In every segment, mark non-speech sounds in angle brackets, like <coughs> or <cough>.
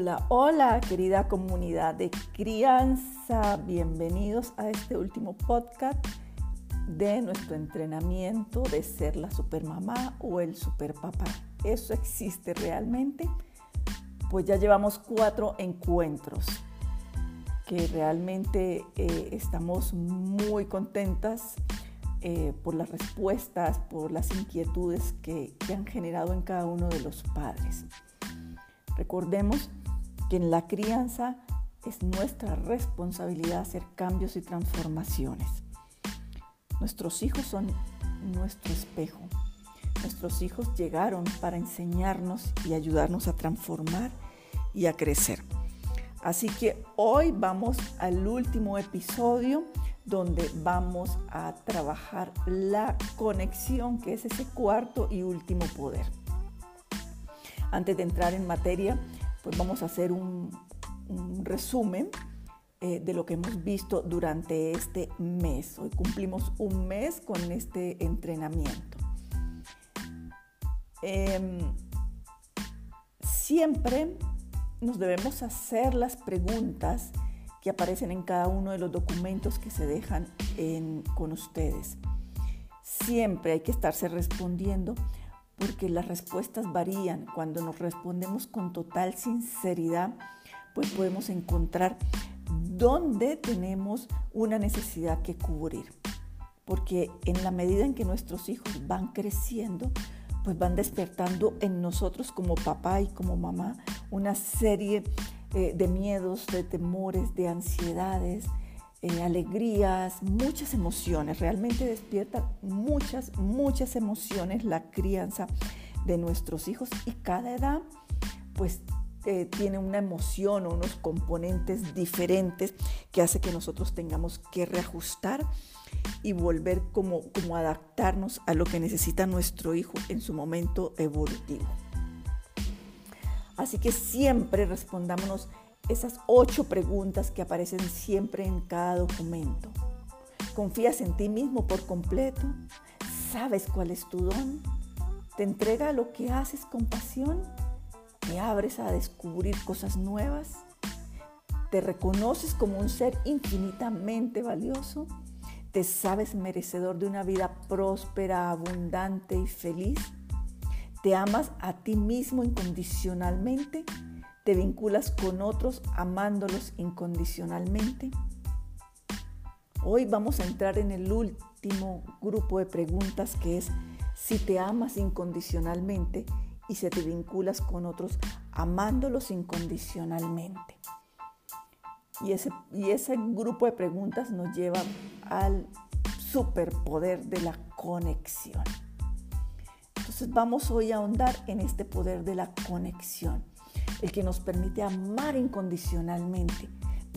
Hola, hola querida comunidad de crianza, bienvenidos a este último podcast de nuestro entrenamiento de ser la supermamá o el superpapá. ¿Eso existe realmente? Pues ya llevamos cuatro encuentros que realmente eh, estamos muy contentas eh, por las respuestas, por las inquietudes que, que han generado en cada uno de los padres. Recordemos que en la crianza es nuestra responsabilidad hacer cambios y transformaciones. Nuestros hijos son nuestro espejo. Nuestros hijos llegaron para enseñarnos y ayudarnos a transformar y a crecer. Así que hoy vamos al último episodio donde vamos a trabajar la conexión, que es ese cuarto y último poder. Antes de entrar en materia, pues vamos a hacer un, resumen eh, de lo que hemos visto durante este mes. Hoy cumplimos un mes con este entrenamiento. Em, siempre nos debemos hacer las preguntas que aparecen en cada uno de los documentos que se dejan con ustedes. Siempre hay que estarse respondiendo porque las respuestas varían. Cuando nos respondemos con total sinceridad, pues podemos encontrar dónde tenemos una necesidad que cubrir. Porque en la medida en que nuestros hijos van creciendo, pues van despertando en nosotros como papá y como mamá una serie eh, de miedos, de temores, de ansiedades, eh, alegrías, muchas emociones. Realmente despierta muchas, muchas emociones la crianza de nuestros hijos y cada edad pues eh, tiene una emoción o unos componentes diferentes que hace que nosotros tengamos que reajustar y volver como, como adaptarnos a lo que necesita nuestro hijo en su momento evolutivo. Así que siempre respondámonos esas ocho preguntas que aparecen siempre en cada documento. ¿Confías en ti mismo por completo? ¿Sabes cuál es tu don? ¿Te entrega lo que haces con pasión? ¿Te abres a descubrir cosas nuevas? ¿Te reconoces como un ser infinitamente valioso? ¿Te sabes merecedor de una vida próspera, abundante y feliz? ¿Te amas a ti mismo incondicionalmente? ¿Te vinculas con otros amándolos incondicionalmente? Hoy vamos a entrar en el último grupo de preguntas que es si te amas incondicionalmente y si te vinculas con otros amándolos incondicionalmente. Y ese, y ese grupo de preguntas nos lleva al superpoder de la conexión. Entonces vamos hoy a ahondar en este poder de la conexión el que nos permite amar incondicionalmente,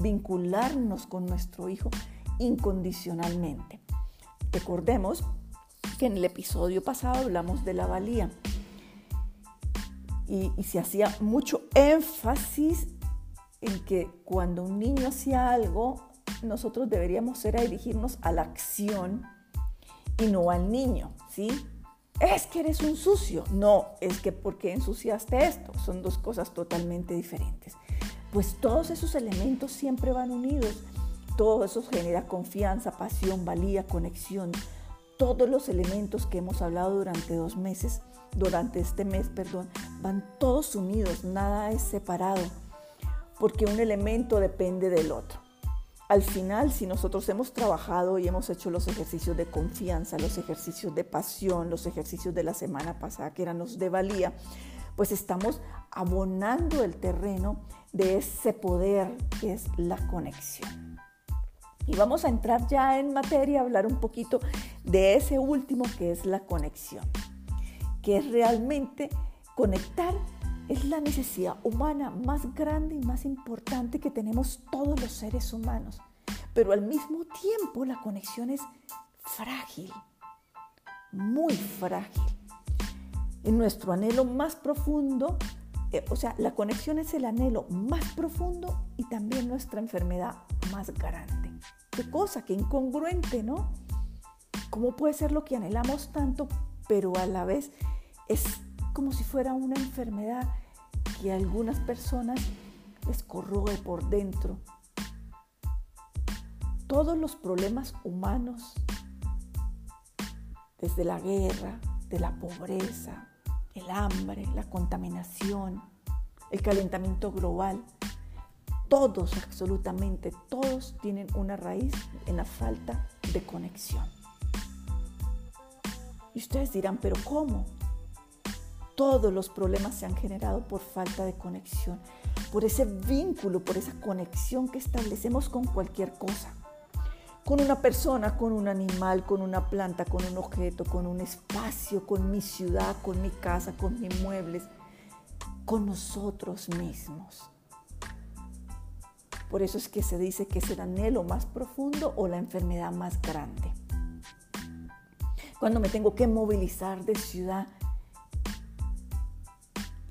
vincularnos con nuestro Hijo incondicionalmente. Recordemos que en el episodio pasado hablamos de la valía y, se hacía mucho énfasis en que cuando un niño hacía algo, nosotros deberíamos ser a dirigirnos a la acción y no al niño, ¿sí? Es que eres un sucio. No, es que porque ensuciaste esto. Son dos cosas totalmente diferentes. Pues todos esos elementos siempre van unidos. Todo eso genera confianza, pasión, valía, conexión. Todos los elementos que hemos hablado durante dos meses, durante este mes, perdón, van todos unidos. Nada es separado. Porque un elemento depende del otro al final, si nosotros hemos trabajado y hemos hecho los ejercicios de confianza, los ejercicios de pasión, los ejercicios de la semana pasada que eran los de valía, pues estamos abonando el terreno de ese poder que es la conexión. Y vamos a entrar ya en materia, hablar un poquito de ese último que es la conexión, que es realmente conectar es la necesidad humana más grande y más importante que tenemos todos los seres humanos. Pero al mismo tiempo la conexión es frágil, muy frágil. En nuestro anhelo más profundo, eh, o sea, la conexión es el anhelo más profundo y también nuestra enfermedad más grande. Qué cosa, qué incongruente, ¿no? ¿Cómo puede ser lo que anhelamos tanto, pero a la vez es como si fuera una enfermedad que algunas personas les corroe por dentro. Todos los problemas humanos, desde la guerra, de la pobreza, el hambre, la contaminación, el calentamiento global, todos, absolutamente todos tienen una raíz en la falta de conexión. Y ustedes dirán, pero ¿cómo? Todos los problemas se han generado por falta de conexión, por ese vínculo, por esa conexión que establecemos con cualquier cosa. Con una persona, con un animal, con una planta, con un objeto, con un espacio, con mi ciudad, con mi casa, con mis muebles, con nosotros mismos. Por eso es que se dice que es el anhelo más profundo o la enfermedad más grande. Cuando me tengo que movilizar de ciudad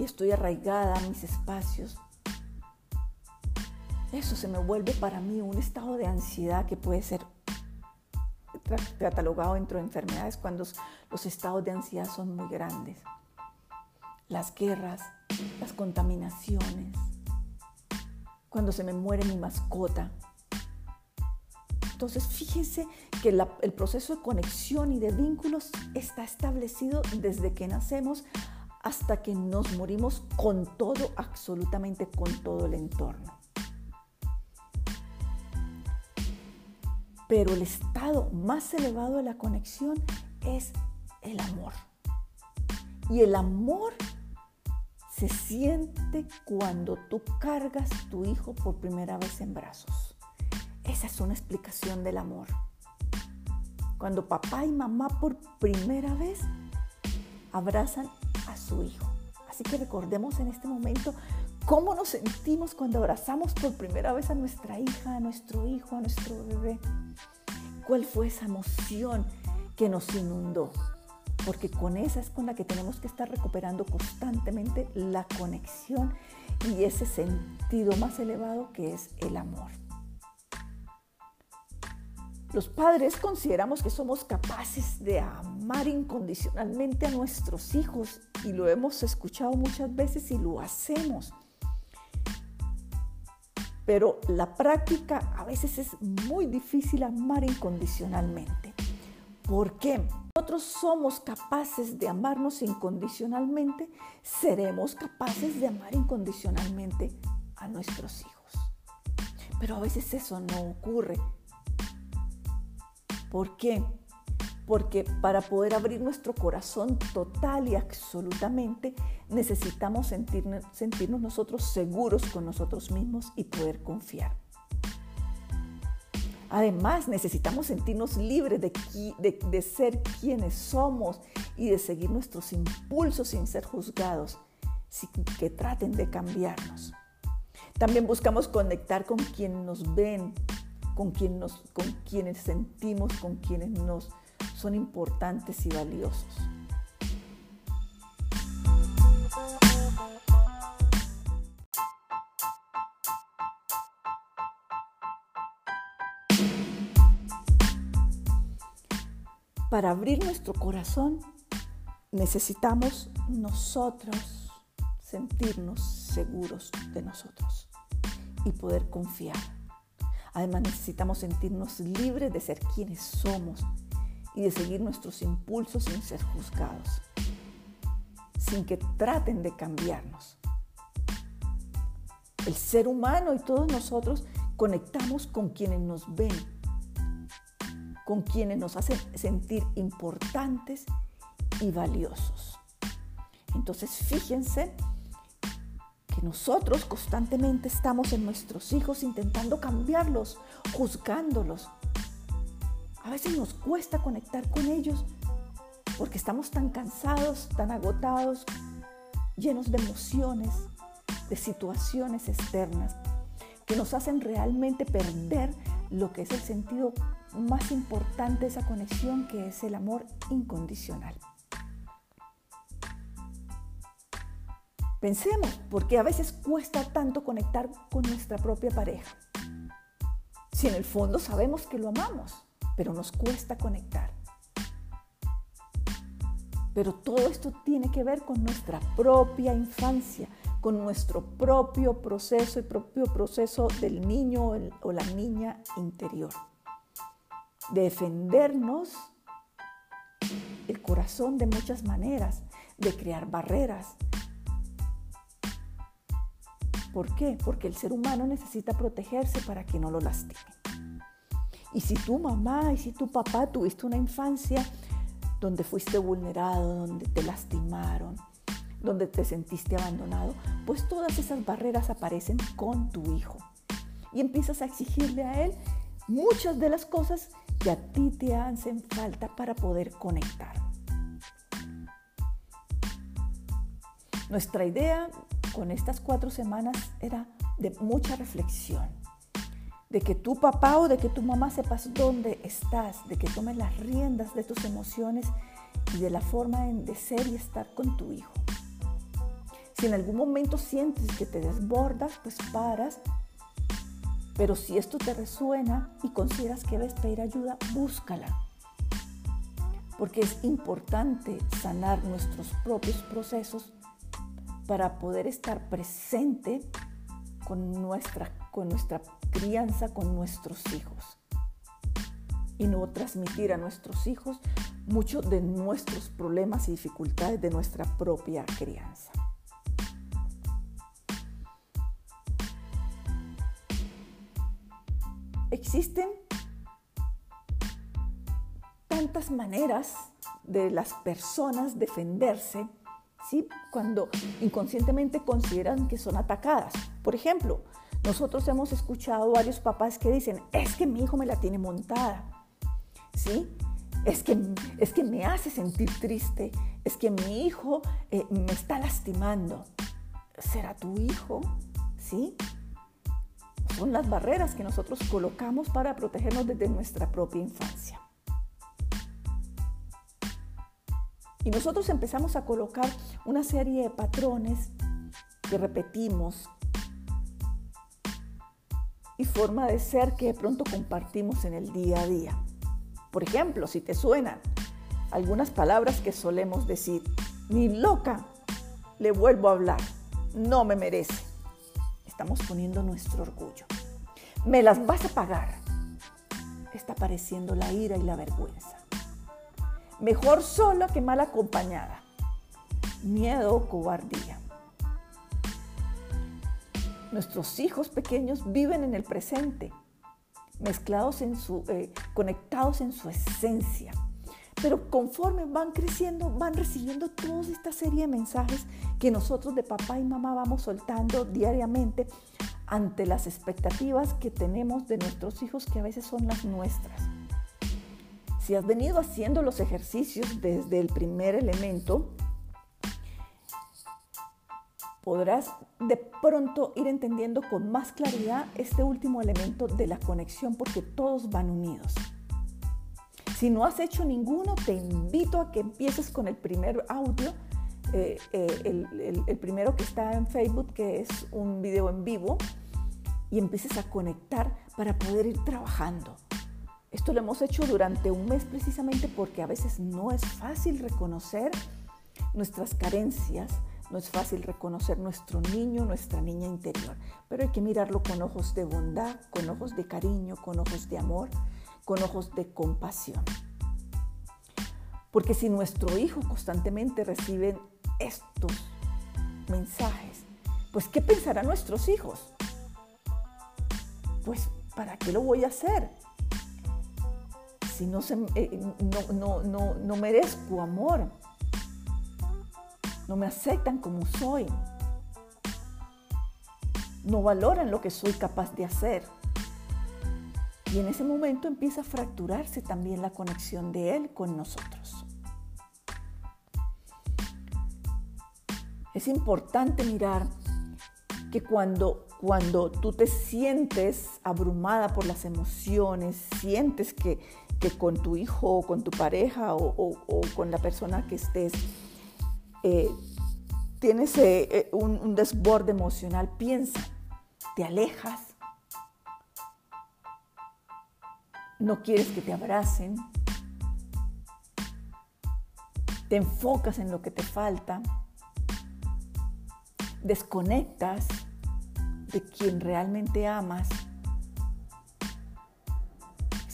estoy arraigada a mis espacios, eso se me vuelve para mí un estado de ansiedad que puede ser catalogado dentro de enfermedades cuando los estados de ansiedad son muy grandes. Las guerras, las contaminaciones, cuando se me muere mi mascota. Entonces, fíjense que el proceso de conexión y de vínculos está establecido desde que nacemos hasta que nos morimos con todo, absolutamente con todo el entorno. Pero el estado más elevado de la conexión es el amor. Y el amor se siente cuando tú cargas tu hijo por primera vez en brazos. Esa es una explicación del amor. Cuando papá y mamá por primera vez abrazan a su hijo. Así que recordemos en este momento cómo nos sentimos cuando abrazamos por primera vez a nuestra hija, a nuestro hijo, a nuestro bebé. ¿Cuál fue esa emoción que nos inundó? porque con esa es con la que tenemos que estar recuperando constantemente la conexión y ese sentido más elevado que es el amor. Los padres consideramos que somos capaces de amar incondicionalmente a nuestros hijos y lo hemos escuchado muchas veces y lo hacemos. Pero la práctica a veces es muy difícil amar incondicionalmente. ¿Por qué? nosotros somos capaces de amarnos incondicionalmente, seremos capaces de amar incondicionalmente a nuestros hijos. Pero a veces eso no ocurre. ¿Por qué? Porque para poder abrir nuestro corazón total y absolutamente necesitamos sentirnos, nosotros seguros con nosotros mismos y poder confiar. Además, necesitamos sentirnos libres de, ser quienes somos y de seguir nuestros impulsos sin ser juzgados, sin que traten de cambiarnos. También buscamos conectar con quienes nos ven, con, con quienes sentimos, con quienes nos son importantes y valiosos. Para abrir nuestro corazón necesitamos nosotros sentirnos seguros de nosotros y poder confiar. Además necesitamos sentirnos libres de ser quienes somos y de seguir nuestros impulsos sin ser juzgados, sin que traten de cambiarnos. El ser humano y todos nosotros conectamos con quienes nos ven con quienes nos hacen sentir importantes y valiosos. Entonces fíjense que nosotros constantemente estamos en nuestros hijos intentando cambiarlos, juzgándolos. A veces nos cuesta conectar con ellos porque estamos tan cansados, tan agotados, llenos de emociones, de situaciones externas que nos hacen realmente perder lo que es el sentido más importante de esa conexión que es el amor incondicional. Pensemos, porque a veces cuesta tanto conectar con nuestra propia pareja. Si en el fondo sabemos que lo amamos, pero nos cuesta conectar. Pero todo esto tiene que ver con nuestra propia infancia, con nuestro propio proceso y propio proceso del niño o la niña interior. Defendernos el corazón de muchas maneras, de crear barreras. ¿Por qué? Porque el ser humano necesita protegerse para que no lo lastime. Y si tu mamá y si tu papá tuviste una infancia donde fuiste vulnerado, donde te lastimaron, donde te sentiste abandonado, pues todas esas barreras aparecen con tu hijo. Y empiezas a exigirle a él muchas de las cosas que a ti te hacen falta para poder conectar. Nuestra idea con estas cuatro semanas era de mucha reflexión, de que tu papá o de que tu mamá sepas dónde estás, de que tomes las riendas de tus emociones y de la forma de ser y estar con tu hijo. Si en algún momento sientes que te desbordas, pues paras. Pero si esto te resuena y consideras que debes pedir ayuda, búscala. Porque es importante sanar nuestros propios procesos para poder estar presente con nuestra, con nuestra crianza, con nuestros hijos. Y no transmitir a nuestros hijos muchos de nuestros problemas y dificultades de nuestra propia crianza. Existen tantas maneras de las personas defenderse ¿sí? cuando inconscientemente consideran que son atacadas. Por ejemplo, nosotros hemos escuchado varios papás que dicen, es que mi hijo me la tiene montada, ¿sí? Es que, es que me hace sentir triste, es que mi hijo eh, me está lastimando. ¿Será tu hijo? ¿Sí? Son las barreras que nosotros colocamos para protegernos desde nuestra propia infancia. Y nosotros empezamos a colocar una serie de patrones que repetimos y forma de ser que de pronto compartimos en el día a día. Por ejemplo, si te suenan algunas palabras que solemos decir, ni loca, le vuelvo a hablar, no me merece estamos poniendo nuestro orgullo. Me las vas a pagar. Está apareciendo la ira y la vergüenza. Mejor sola que mal acompañada. Miedo o cobardía. Nuestros hijos pequeños viven en el presente, mezclados en su, eh, conectados en su esencia pero conforme van creciendo, van recibiendo toda esta serie de mensajes que nosotros de papá y mamá vamos soltando diariamente ante las expectativas que tenemos de nuestros hijos, que a veces son las nuestras. Si has venido haciendo los ejercicios desde el primer elemento, podrás de pronto ir entendiendo con más claridad este último elemento de la conexión porque todos van unidos. Si no has hecho ninguno, te invito a que empieces con el primer audio, eh, eh, el, primero que está en Facebook, que es un video en vivo, y empieces a conectar para poder ir trabajando. Esto lo hemos hecho durante un mes precisamente porque a veces no es fácil reconocer nuestras carencias, no es fácil reconocer nuestro niño, nuestra niña interior, pero hay que mirarlo con ojos de bondad, con ojos de cariño, con ojos de amor con ojos de compasión. Porque si nuestro hijo constantemente recibe estos mensajes, pues ¿qué pensarán nuestros hijos? Pues ¿para qué lo voy a hacer? Si no, se, eh, no, no, no merezco amor, no me aceptan como soy, no valoran lo que soy capaz de hacer. Y en ese momento empieza a fracturarse también la conexión de Él con nosotros. Es importante mirar que cuando, cuando tú te sientes abrumada por las emociones, sientes que, con tu hijo o con tu pareja o, con la persona que estés, eh, tienes eh, eh, un, un desborde emocional, piensa, te alejas. No quieres que te abracen, te enfocas en lo que te falta, desconectas de quien realmente amas,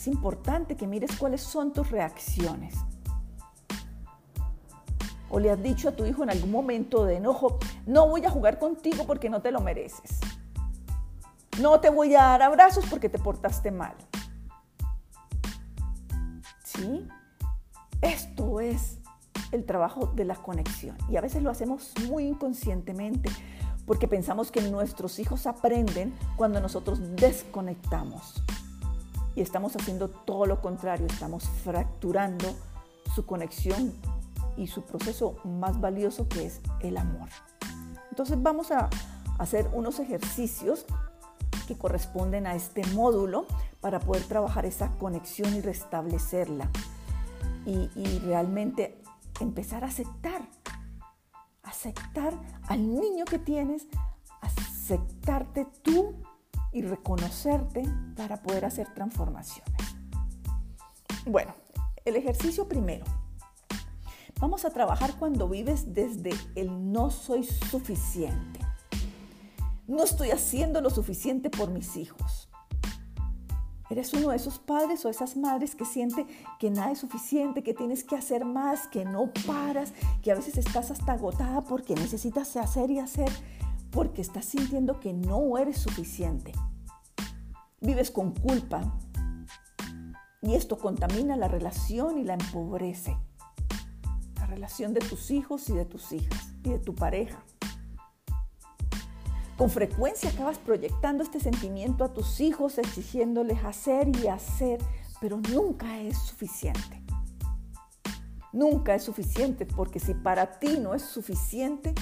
importante que mires cuáles son tus reacciones. O le has dicho a tu hijo en algún momento de enojo, no voy a jugar contigo porque no te lo mereces. No te voy a dar abrazos porque te portaste mal. ¿Sí? Esto es el trabajo de la conexión. Y a veces lo hacemos muy inconscientemente porque pensamos que nuestros hijos aprenden cuando nosotros desconectamos. Y estamos haciendo todo lo contrario, estamos fracturando su conexión y su proceso más valioso que es el amor. Entonces vamos a hacer unos ejercicios que corresponden a este módulo para poder trabajar esa conexión y restablecerla. Y, realmente empezar a aceptar, aceptar al niño que tienes, aceptarte tú y reconocerte para poder hacer transformaciones. Bueno, el ejercicio primero. Vamos a trabajar cuando vives desde el no soy suficiente no estoy haciendo lo suficiente por mis hijos. Eres uno de esos padres o esas madres que siente que nada es suficiente, que tienes que hacer más, que no paras, que a veces estás hasta agotada porque necesitas hacer y hacer, porque estás sintiendo que no eres suficiente. Vives con culpa y esto contamina la relación y la empobrece. La relación de tus hijos y de tus hijas y de tu pareja. Con frecuencia acabas proyectando este sentimiento a tus hijos, exigiéndoles hacer y hacer, pero nunca es suficiente. Nunca es suficiente porque si para ti no es suficiente,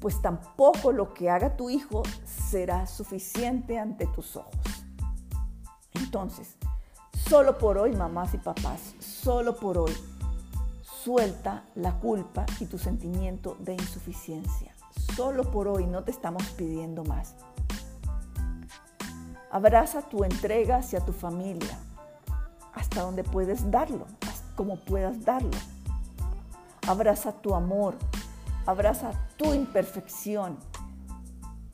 pues tampoco lo que haga tu hijo será suficiente ante tus ojos. Entonces, solo por hoy, mamás y papás, solo por hoy, suelta la culpa y tu sentimiento de insuficiencia solo por hoy, no te estamos pidiendo más. Abraza tu entrega hacia tu familia, hasta donde puedes darlo, como puedas darlo. Abraza tu amor, abraza tu imperfección,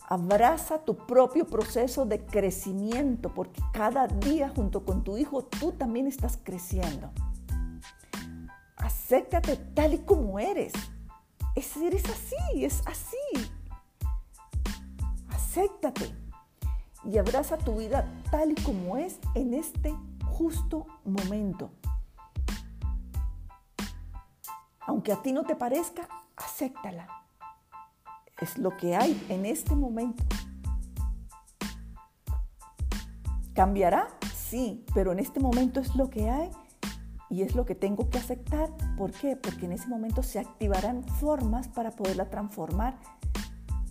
abraza tu propio proceso de crecimiento, porque cada día junto con tu hijo tú también estás creciendo. Acéptate tal y como eres es, eres así, es así. Acéptate y abraza tu vida tal y como es en este justo momento. Aunque a ti no te parezca, acéptala. Es lo que hay en este momento. ¿Cambiará? Sí, pero en este momento es lo que hay y es lo que tengo que aceptar. ¿Por qué? Porque en ese momento se activarán formas para poderla transformar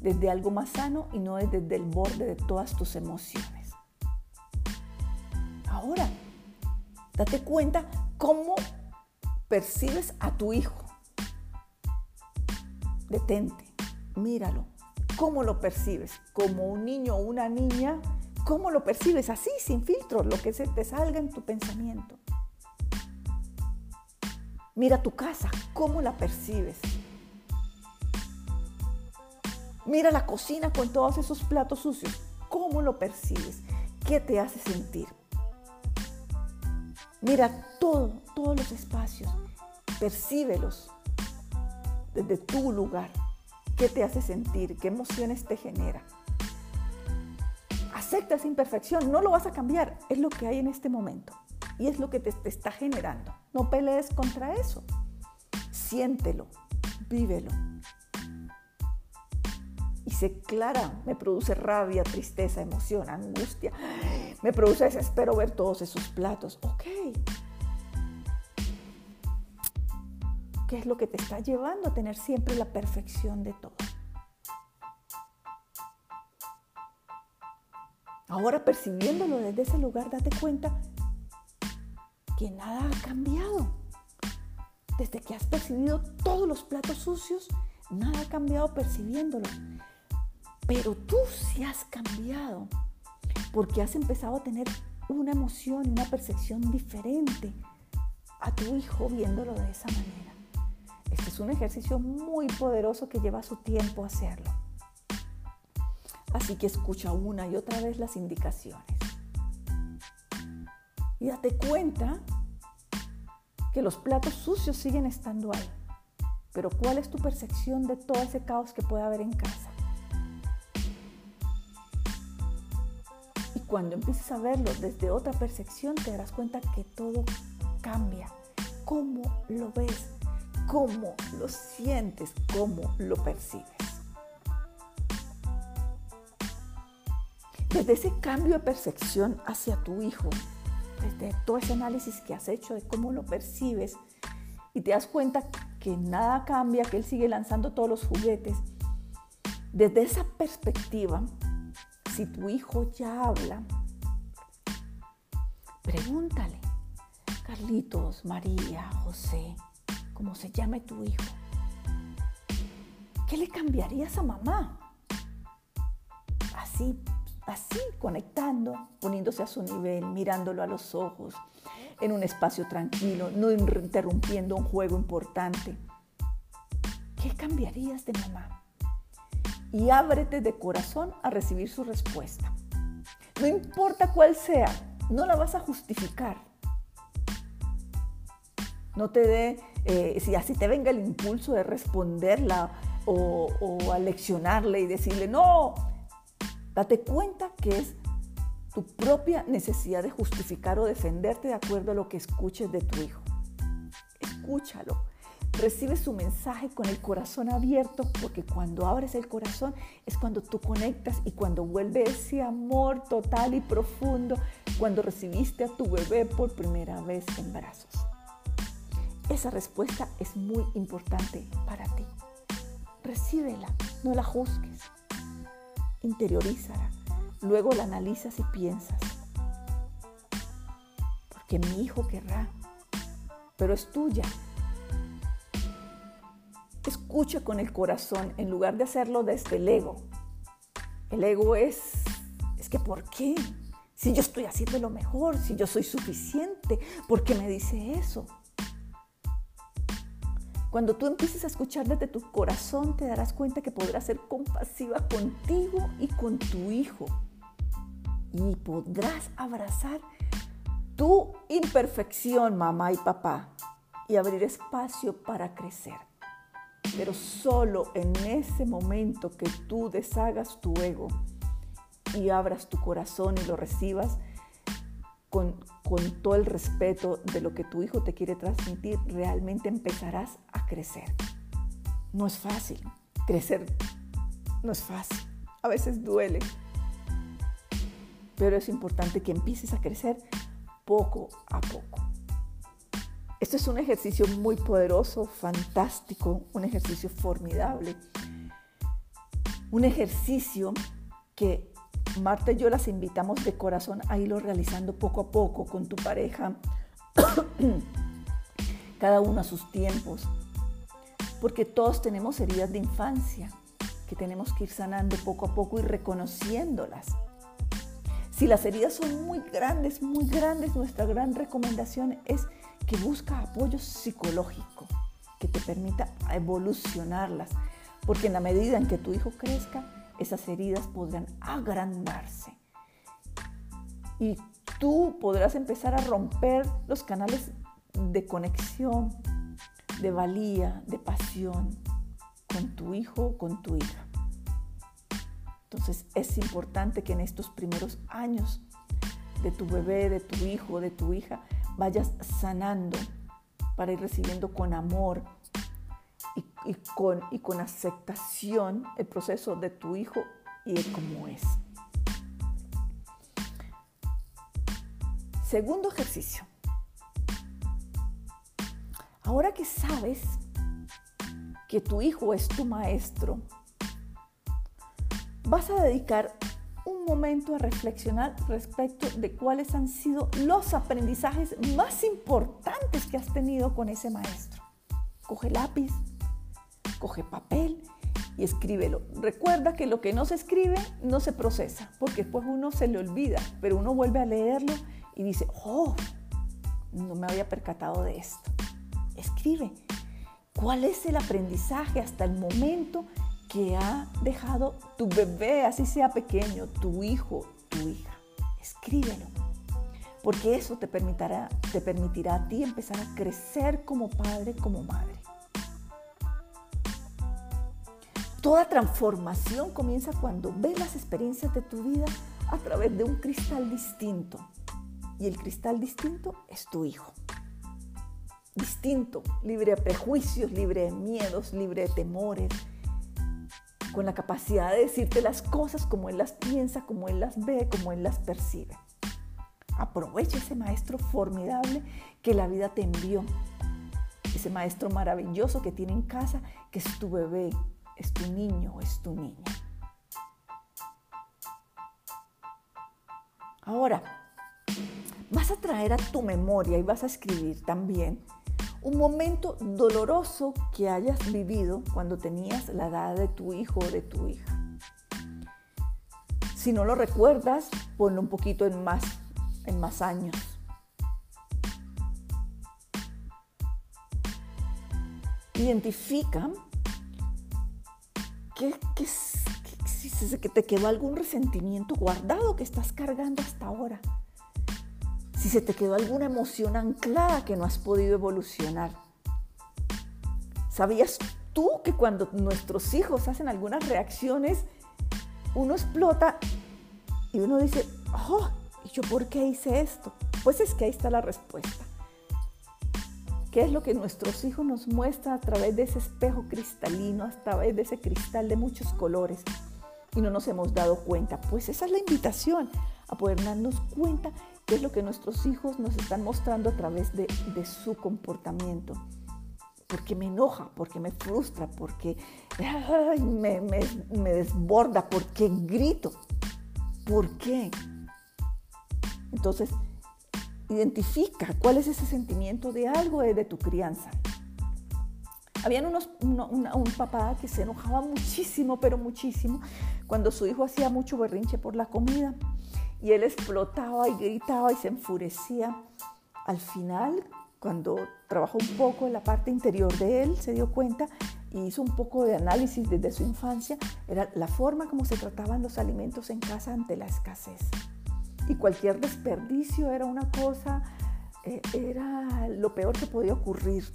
desde algo más sano y no desde el borde de todas tus emociones. Ahora, date cuenta cómo percibes a tu hijo. Detente, míralo. ¿Cómo lo percibes? ¿Como un niño o una niña? ¿Cómo lo percibes? Así, sin filtro, lo que se te salga en tu pensamiento. Mira tu casa, cómo la percibes. Mira la cocina con todos esos platos sucios, cómo lo percibes, qué te hace sentir. Mira todo, todos los espacios, percíbelos desde tu lugar. ¿Qué te hace sentir? ¿Qué emociones te genera? Acepta esa imperfección, no lo vas a cambiar, es lo que hay en este momento y es lo que te, está generando. No pelees contra eso. Siéntelo, vívelo. Y sé clara, me produce rabia, tristeza, emoción, angustia. Me produce desespero ver todos esos platos. Ok. ¿Qué es lo que te está llevando a tener siempre la perfección de todo? Ahora percibiéndolo desde ese lugar, date cuenta que nada ha cambiado. Desde que has percibido todos los platos sucios, nada ha cambiado percibiéndolo. Pero tú sí has cambiado porque has empezado a tener una emoción, una percepción diferente a tu hijo viéndolo de esa manera. Un ejercicio muy poderoso que lleva su tiempo hacerlo. Así que escucha una y otra vez las indicaciones. Y date cuenta que los platos sucios siguen estando ahí. Pero ¿cuál es tu percepción de todo ese caos que puede haber en casa? Y cuando empieces a verlo desde otra percepción, te darás cuenta que todo cambia. ¿Cómo lo ves? ¿Cómo lo sientes? ¿Cómo lo percibes? Desde ese cambio de percepción hacia tu hijo, desde todo ese análisis que has hecho de cómo lo percibes, y te das cuenta que nada cambia, que él sigue lanzando todos los juguetes, desde esa perspectiva, si tu hijo ya habla, pregúntale, Carlitos, María, José, como se llame tu hijo, ¿qué le cambiarías a mamá? Así así conectando, poniéndose a su nivel, mirándolo a los ojos, en un espacio tranquilo, no interrumpiendo un juego importante. ¿Qué cambiarías de mamá? Y ábrete de corazón a recibir su respuesta. No importa cuál sea, no la vas a justificar. No te dé, eh, si así te venga el impulso de responderla o, o a leccionarle y decirle, no, Date cuenta que es tu propia necesidad de justificar o defenderte de acuerdo a lo que escuches de tu hijo. Escúchalo. Recibe su mensaje con el corazón abierto porque cuando abres el corazón es cuando tú conectas y cuando vuelve ese amor total y profundo cuando recibiste a tu bebé por primera vez en brazos. Esa respuesta es muy importante para ti. Recíbela, no la juzgues interiorízala. Luego la analizas y piensas. Porque mi hijo querrá, pero es tuya. Escucha con el corazón en lugar de hacerlo desde el ego. El ego es, es que ¿por qué? Si yo estoy haciendo lo mejor, si yo soy suficiente, ¿por qué me dice eso? Cuando tú empieces a escuchar desde tu corazón, te darás cuenta que podrás ser compasiva contigo y con tu hijo. Y podrás abrazar tu imperfección, mamá y papá, y abrir espacio para crecer. Pero solo en ese momento que tú deshagas tu ego y abras tu corazón y lo recibas, con, todo el respeto de lo que tu hijo te quiere transmitir, realmente empezarás a crecer. No es fácil. Crecer no es fácil. A veces duele. Pero es importante que empieces a crecer poco a poco. Esto es un ejercicio muy poderoso, fantástico, un ejercicio formidable. Un ejercicio que Marta y yo las invitamos de corazón a irlo realizando poco a poco con tu pareja, <coughs> cada uno a sus tiempos, porque todos tenemos heridas de infancia que tenemos que ir sanando poco a poco y reconociéndolas. Si las heridas son muy grandes, muy grandes, nuestra gran recomendación es que busca apoyo psicológico que te permita evolucionarlas, porque en la medida en que tu hijo crezca, esas heridas podrán agrandarse. Y tú podrás empezar a romper los canales de conexión, de valía, de pasión con tu hijo o con tu hija. Entonces es importante que en estos primeros años de tu bebé, de tu hijo, de tu hija, vayas sanando para ir recibiendo con amor, y, con, y con aceptación el proceso de tu hijo y de cómo es. Segundo ejercicio. Ahora que sabes que tu hijo es tu maestro, vas a dedicar un momento a reflexionar respecto de cuáles han sido los aprendizajes más importantes que has tenido con ese maestro. Coge lápiz, escríbelo. Recuerda que lo que no se escribe no se procesa, porque después uno se le olvida, pero uno vuelve a leerlo y dice, oh, no me había percatado de esto. Escribe. ¿Cuál es el aprendizaje hasta el momento que ha dejado tu bebé, así sea pequeño, tu hijo, tu hija. Escríbelo, porque eso te permitirá, te permitirá a ti empezar a crecer como padre, como madre. Toda transformación comienza cuando ves las experiencias de tu vida a través de un cristal distinto. Y el cristal distinto es tu hijo. Distinto, libre de prejuicios, libre de miedos, libre de temores, con la capacidad de decirte las cosas como Él las piensa, como Él las ve, como Él las percibe. Aprovecha ese maestro formidable que la vida te envió. Ese maestro maravilloso que tiene en casa, que es tu bebé, es tu niño o es tu niña. Ahora, vas a traer a tu memoria y vas a escribir también un momento doloroso que hayas vivido cuando tenías la edad de tu hijo o de tu hija. Si no lo recuerdas, ponlo un poquito en más, en más años. Identifica que, que, que, que te quedó algún resentimiento guardado que estás cargando hasta ahora si se te quedó alguna emoción anclada que no has podido evolucionar. ¿Sabías tú que cuando nuestros hijos hacen algunas reacciones, uno explota y uno dice, oh, ¿y yo por qué hice esto? Pues es que ahí está la respuesta. ¿Qué es lo que nuestros hijos nos muestran a través de ese espejo cristalino, a través de ese cristal de muchos colores? Y no nos hemos dado cuenta. Pues esa es la invitación, a poder darnos cuenta qué es lo que nuestros hijos nos están mostrando a través de, su comportamiento. Porque me enoja, porque me frustra, porque me, me desborda, porque grito. ¿Por qué? Entonces, identifica cuál es ese sentimiento de algo de tu crianza. Habían un papá que se enojaba muchísimo, pero muchísimo, cuando su hijo hacía mucho berrinche por la comida y él explotaba y gritaba y se enfurecía. Al final, cuando trabajó un poco en la parte interior de él, se dio cuenta y hizo un poco de análisis desde su infancia, era la forma como se trataban los alimentos en casa ante la escasez. Y cualquier desperdicio era una cosa, eh, era lo peor que podía ocurrir.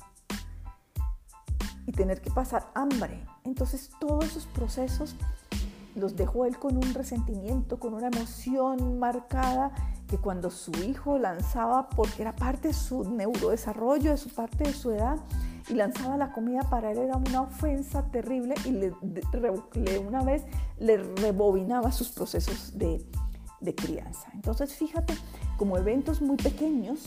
Y tener que pasar hambre. Entonces todos esos procesos los dejó él con un resentimiento, con una emoción marcada que cuando su hijo lanzaba, porque era parte de su neurodesarrollo, de su parte de su edad, y lanzaba la comida para él era una ofensa terrible y le, una vez le rebobinaba sus procesos de, de crianza. Entonces fíjate, como eventos muy pequeños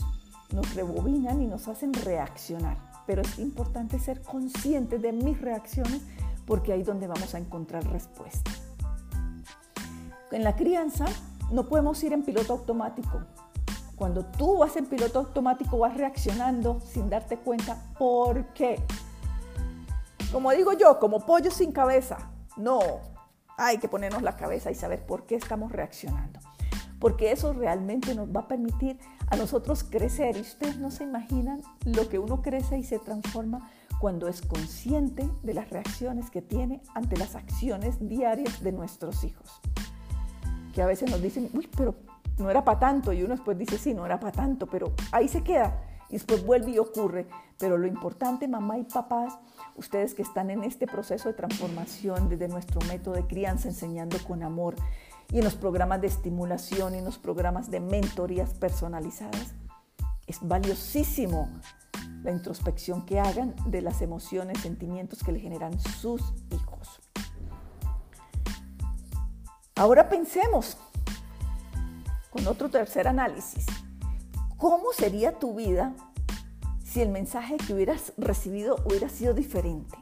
nos rebobinan y nos hacen reaccionar, pero es importante ser conscientes de mis reacciones porque ahí es donde vamos a encontrar respuesta. En la crianza no podemos ir en piloto automático. Cuando tú vas en piloto automático vas reaccionando sin darte cuenta por qué. Como digo yo, como pollo sin cabeza. No, hay que ponernos la cabeza y saber por qué estamos reaccionando. Porque eso realmente nos va a permitir a nosotros crecer. Y ustedes no se imaginan lo que uno crece y se transforma cuando es consciente de las reacciones que tiene ante las acciones diarias de nuestros hijos que a veces nos dicen, uy, pero no era para tanto, y uno después dice, sí, no era para tanto, pero ahí se queda, y después vuelve y ocurre. Pero lo importante, mamá y papás, ustedes que están en este proceso de transformación desde nuestro método de crianza, enseñando con amor, y en los programas de estimulación y en los programas de mentorías personalizadas, es valiosísimo la introspección que hagan de las emociones, sentimientos que le generan sus hijos. Ahora pensemos con otro tercer análisis. ¿Cómo sería tu vida si el mensaje que hubieras recibido hubiera sido diferente?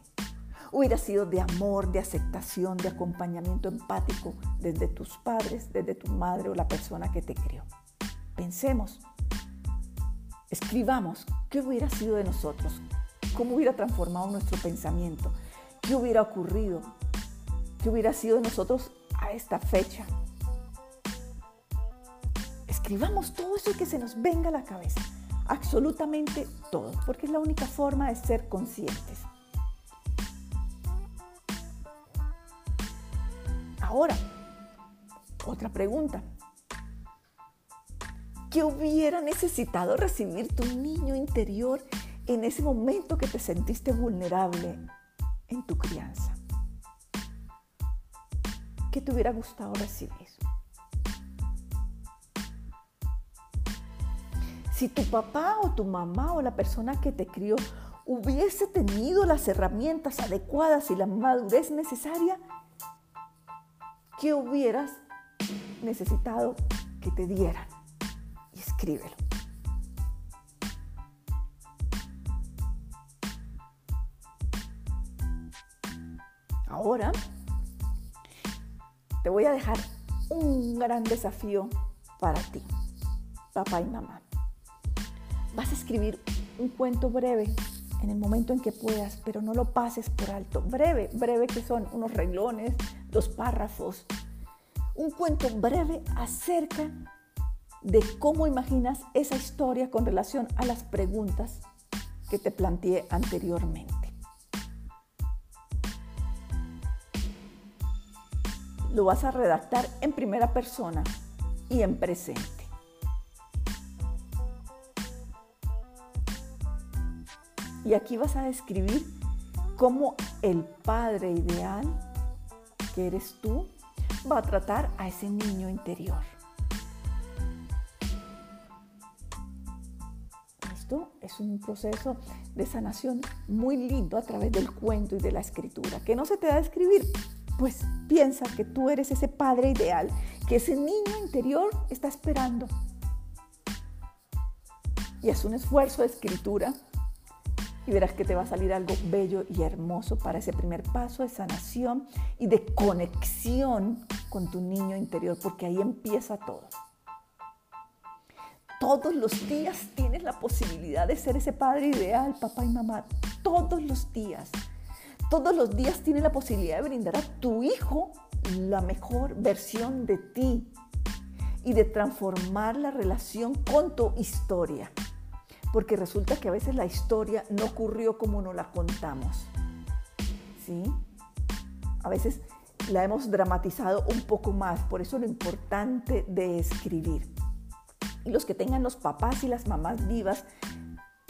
Hubiera sido de amor, de aceptación, de acompañamiento empático desde tus padres, desde tu madre o la persona que te crió. Pensemos, escribamos qué hubiera sido de nosotros, cómo hubiera transformado nuestro pensamiento, qué hubiera ocurrido, qué hubiera sido de nosotros a esta fecha. Escribamos todo eso que se nos venga a la cabeza, absolutamente todo, porque es la única forma de ser conscientes. Ahora, otra pregunta. ¿Qué hubiera necesitado recibir tu niño interior en ese momento que te sentiste vulnerable en tu crianza? ¿Qué te hubiera gustado recibir? Si tu papá o tu mamá o la persona que te crió hubiese tenido las herramientas adecuadas y la madurez necesaria, ¿qué hubieras necesitado que te dieran? Y escríbelo. Ahora te voy a dejar un gran desafío para ti, papá y mamá. Vas a escribir un cuento breve en el momento en que puedas, pero no lo pases por alto. Breve, breve que son unos renglones, dos párrafos. Un cuento breve acerca de cómo imaginas esa historia con relación a las preguntas que te planteé anteriormente. Lo vas a redactar en primera persona y en presente. Y aquí vas a describir cómo el padre ideal, que eres tú, va a tratar a ese niño interior. Esto es un proceso de sanación muy lindo a través del cuento y de la escritura. ¿Que no se te da a escribir? Pues piensa que tú eres ese padre ideal, que ese niño interior está esperando. Y es un esfuerzo de escritura y verás que te va a salir algo bello y hermoso para ese primer paso de sanación y de conexión con tu niño interior, porque ahí empieza todo. Todos los días tienes la posibilidad de ser ese padre ideal, papá y mamá. Todos los días. Todos los días tienes la posibilidad de brindar a tu hijo la mejor versión de ti y de transformar la relación con tu historia porque resulta que a veces la historia no ocurrió como nos la contamos. ¿Sí? A veces la hemos dramatizado un poco más, por eso lo importante de escribir. Y los que tengan los papás y las mamás vivas,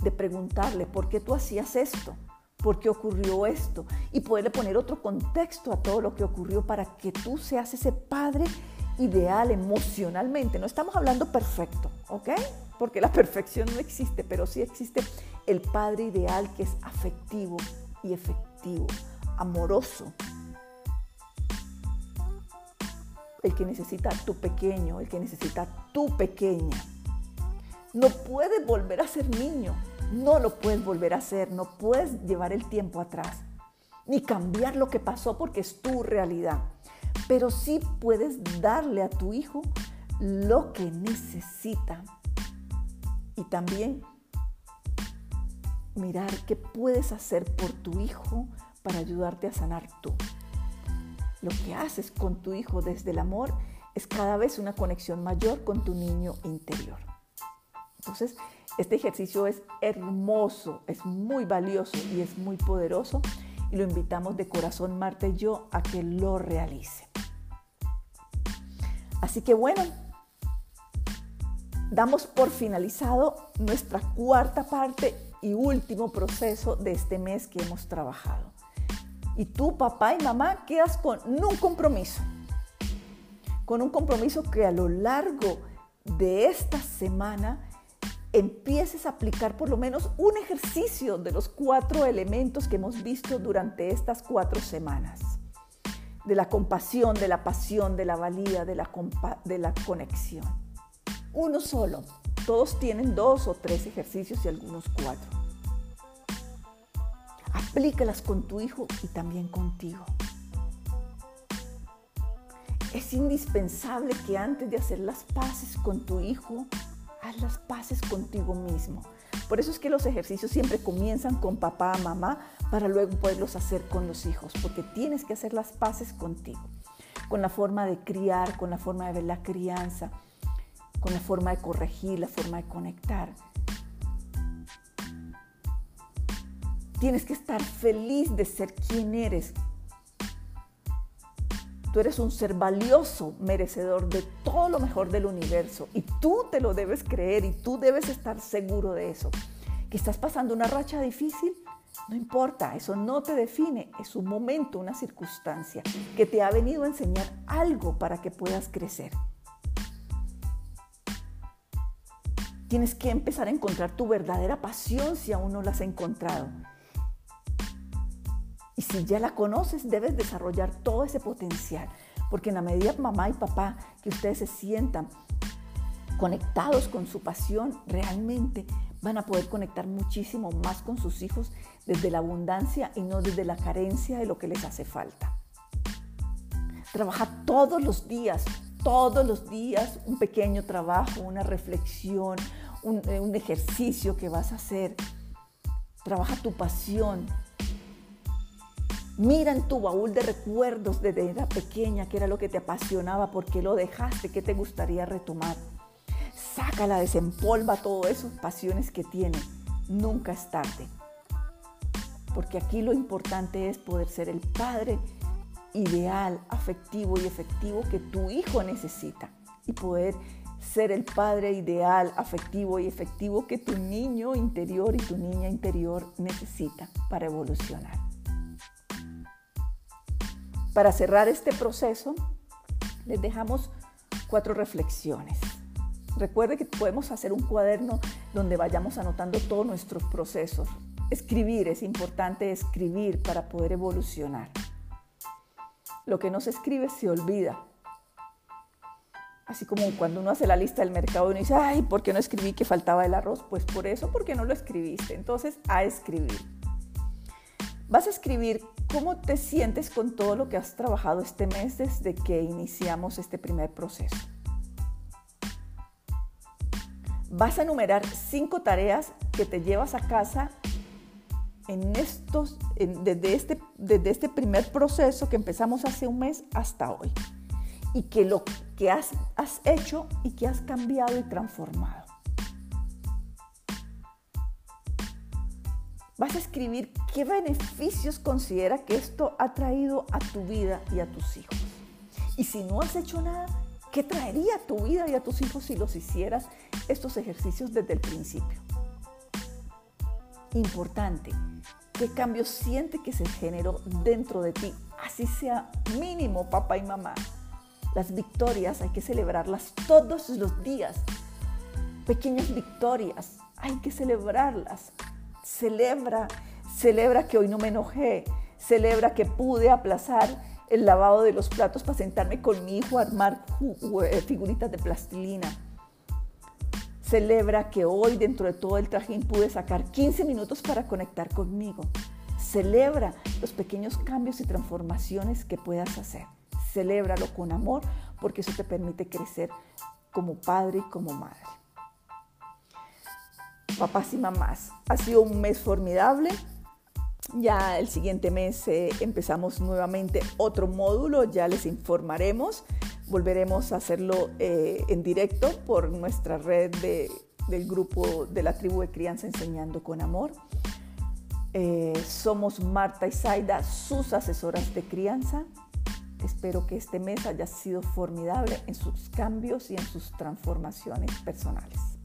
de preguntarle, ¿por qué tú hacías esto? ¿Por qué ocurrió esto? Y poderle poner otro contexto a todo lo que ocurrió para que tú seas ese padre ideal emocionalmente. No estamos hablando perfecto, ¿ok? Porque la <laughs> perfección no existe, pero sí existe el padre ideal que es afectivo y efectivo, amoroso. El que necesita tu pequeño, el que necesita tu pequeña. No puedes volver a ser niño, no lo puedes volver a ser, no puedes llevar el tiempo atrás, ni cambiar lo que pasó porque es tu realidad pero sí puedes darle a tu hijo lo que necesita. Y también mirar qué puedes hacer por tu hijo para ayudarte a sanar tú. Lo que haces con tu hijo desde el amor es cada vez una conexión mayor con tu niño interior. Entonces, este ejercicio es hermoso, es muy valioso y es muy poderoso y lo invitamos de corazón Marta y yo a que lo realice. Así que bueno, damos por finalizado nuestra cuarta parte y último proceso de este mes que hemos trabajado. Y tú, papá y mamá, quedas con un compromiso. Con un compromiso que a lo largo de esta semana empieces a aplicar por lo menos un ejercicio de los cuatro elementos que hemos visto durante estas cuatro semanas de la compasión, de la pasión, de la valía, de la, de la conexión. Uno solo. Todos tienen dos o tres ejercicios y algunos cuatro. Aplícalas con tu hijo y también contigo. Es indispensable que antes de hacer las paces con tu hijo, haz las paces contigo mismo. Por eso es que los ejercicios siempre comienzan con papá, mamá, para luego poderlos hacer con los hijos, porque tienes que hacer las paces contigo, con la forma de criar, con la forma de ver la crianza, con la forma de corregir, la forma de conectar. Tienes que estar feliz de ser quien eres. Tú eres un ser valioso, merecedor de todo lo mejor del universo y tú te lo debes creer y tú debes estar seguro de eso. Que estás pasando una racha difícil, no importa, eso no te define, es un momento, una circunstancia que te ha venido a enseñar algo para que puedas crecer. Tienes que empezar a encontrar tu verdadera pasión si aún no la has encontrado. Y si ya la conoces, debes desarrollar todo ese potencial. Porque en la medida, mamá y papá, que ustedes se sientan conectados con su pasión, realmente van a poder conectar muchísimo más con sus hijos desde la abundancia y no desde la carencia de lo que les hace falta. Trabaja todos los días, todos los días un pequeño trabajo, una reflexión, un, eh, un ejercicio que vas a hacer. Trabaja tu pasión, Mira en tu baúl de recuerdos desde era pequeña, qué era lo que te apasionaba, por qué lo dejaste, qué te gustaría retomar. Sácala, desempolva todo eso, pasiones que tienes. Nunca es tarde. Porque aquí lo importante es poder ser el padre ideal, afectivo y efectivo que tu hijo necesita. Y poder ser el padre ideal, afectivo y efectivo que tu niño interior y tu niña interior necesita para evolucionar. Para cerrar este proceso, les dejamos cuatro reflexiones. Recuerde que podemos hacer un cuaderno donde vayamos anotando todos nuestros procesos. Escribir, es importante escribir para poder evolucionar. Lo que no se escribe se olvida. Así como cuando uno hace la lista del mercado y uno dice, ay, ¿por qué no escribí que faltaba el arroz? Pues por eso, porque no lo escribiste. Entonces, a escribir. Vas a escribir cómo te sientes con todo lo que has trabajado este mes desde que iniciamos este primer proceso. Vas a enumerar cinco tareas que te llevas a casa en estos, desde, este, desde este primer proceso que empezamos hace un mes hasta hoy. Y que lo que has, has hecho y que has cambiado y transformado. Vas a escribir qué beneficios considera que esto ha traído a tu vida y a tus hijos. Y si no has hecho nada, ¿qué traería a tu vida y a tus hijos si los hicieras estos ejercicios desde el principio? Importante, ¿qué cambio siente que se generó dentro de ti? Así sea mínimo, papá y mamá. Las victorias hay que celebrarlas todos los días. Pequeñas victorias, hay que celebrarlas. Celebra, celebra que hoy no me enojé, celebra que pude aplazar el lavado de los platos para sentarme con mi hijo a armar eh, figuritas de plastilina. Celebra que hoy dentro de todo el trajín pude sacar 15 minutos para conectar conmigo. Celebra los pequeños cambios y transformaciones que puedas hacer. Celébralo con amor porque eso te permite crecer como padre y como madre papás y mamás. Ha sido un mes formidable. Ya el siguiente mes eh, empezamos nuevamente otro módulo, ya les informaremos. Volveremos a hacerlo eh, en directo por nuestra red del grupo de la tribu de crianza Enseñando con Amor. Eh, somos Marta y Zaida, sus asesoras de crianza. Espero que este mes haya sido formidable en sus cambios y en sus transformaciones personales.